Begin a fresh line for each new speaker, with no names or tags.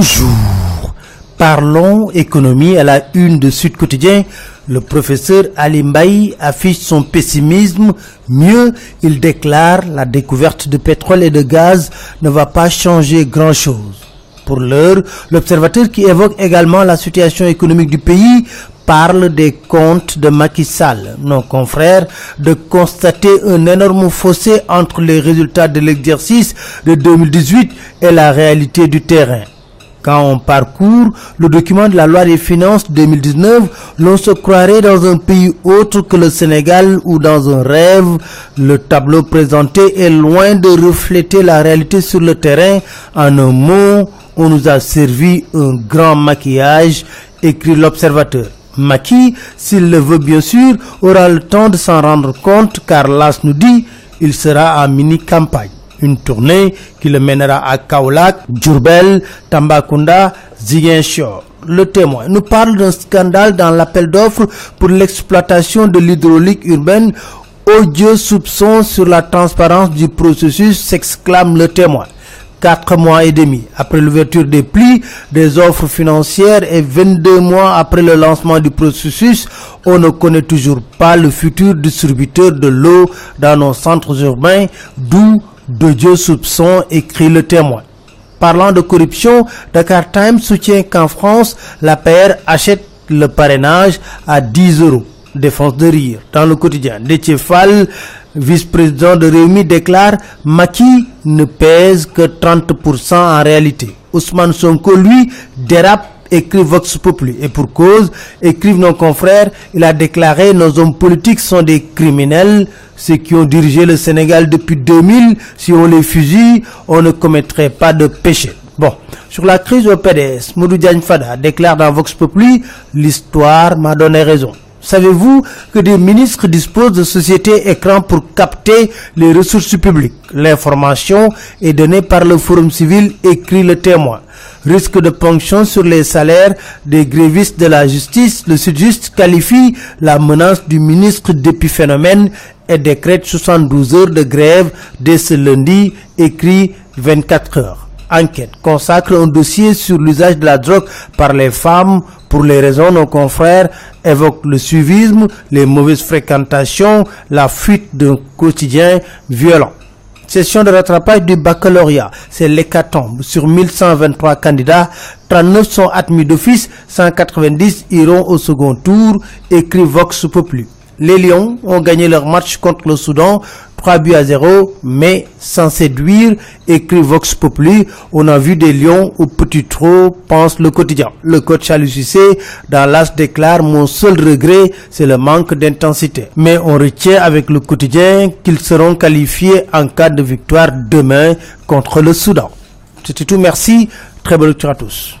Bonjour. Parlons économie à la une de Sud Quotidien. Le professeur Ali Mbaye affiche son pessimisme. Mieux, il déclare la découverte de pétrole et de gaz ne va pas changer grand-chose. Pour l'heure, l'observateur qui évoque également la situation économique du pays parle des comptes de Macky Sall, nos confrères, de constater un énorme fossé entre les résultats de l'exercice de 2018 et la réalité du terrain. Quand on parcourt le document de la loi des finances 2019, l'on se croirait dans un pays autre que le Sénégal ou dans un rêve. Le tableau présenté est loin de refléter la réalité sur le terrain. En un mot, on nous a servi un grand maquillage, écrit l'observateur. Maki, s'il le veut bien sûr, aura le temps de s'en rendre compte car l'AS nous dit il sera en mini-campagne. Une tournée qui le mènera à Kaolak, Djurbel, Tambacounda, Ziguinchor. Le témoin nous parle d'un scandale dans l'appel d'offres pour l'exploitation de l'hydraulique urbaine. Odieux soupçon sur la transparence du processus, s'exclame le témoin. Quatre mois et demi après l'ouverture des plis des offres financières et 22 mois après le lancement du processus, on ne connaît toujours pas le futur distributeur de l'eau dans nos centres urbains, d'où de Dieu soupçon, écrit le témoin. Parlant de corruption, Dakar Times soutient qu'en France, la PR achète le parrainage à 10 euros. Défense de rire. Dans le quotidien, Fall, vice-président de Réumi, déclare Maki ne pèse que 30% en réalité. Ousmane Sonko, lui, dérape écrit Vox Populi. Et pour cause, écrivent nos confrères, il a déclaré nos hommes politiques sont des criminels, ceux qui ont dirigé le Sénégal depuis 2000, si on les fusille, on ne commettrait pas de péché. Bon, sur la crise au PDS, Moudou Fada déclare dans Vox Populi, l'histoire m'a donné raison. Savez-vous que des ministres disposent de sociétés écrans pour capter les ressources publiques? L'information est donnée par le Forum civil, écrit le témoin. Risque de ponction sur les salaires des grévistes de la justice, le Sud-Just qualifie la menace du ministre d'épiphénomène et décrète 72 heures de grève dès ce lundi, écrit 24 heures enquête consacre un dossier sur l'usage de la drogue par les femmes pour les raisons nos confrères évoquent le suivisme, les mauvaises fréquentations, la fuite d'un quotidien violent. Session de rattrapage du baccalauréat, c'est l'hécatombe. Sur 1123 candidats, 39 sont admis d'office, 190 iront au second tour, écrit Vox Populi. Les Lions ont gagné leur match contre le Soudan 3 buts à 0, mais sans séduire, écrit Vox Populi. On a vu des lions au petit trot, pense le quotidien. Le coach Cissé, dans l'As déclare mon seul regret, c'est le manque d'intensité. Mais on retient avec le quotidien qu'ils seront qualifiés en cas de victoire demain contre le Soudan. C'était tout, merci. Très bonne lecture à tous.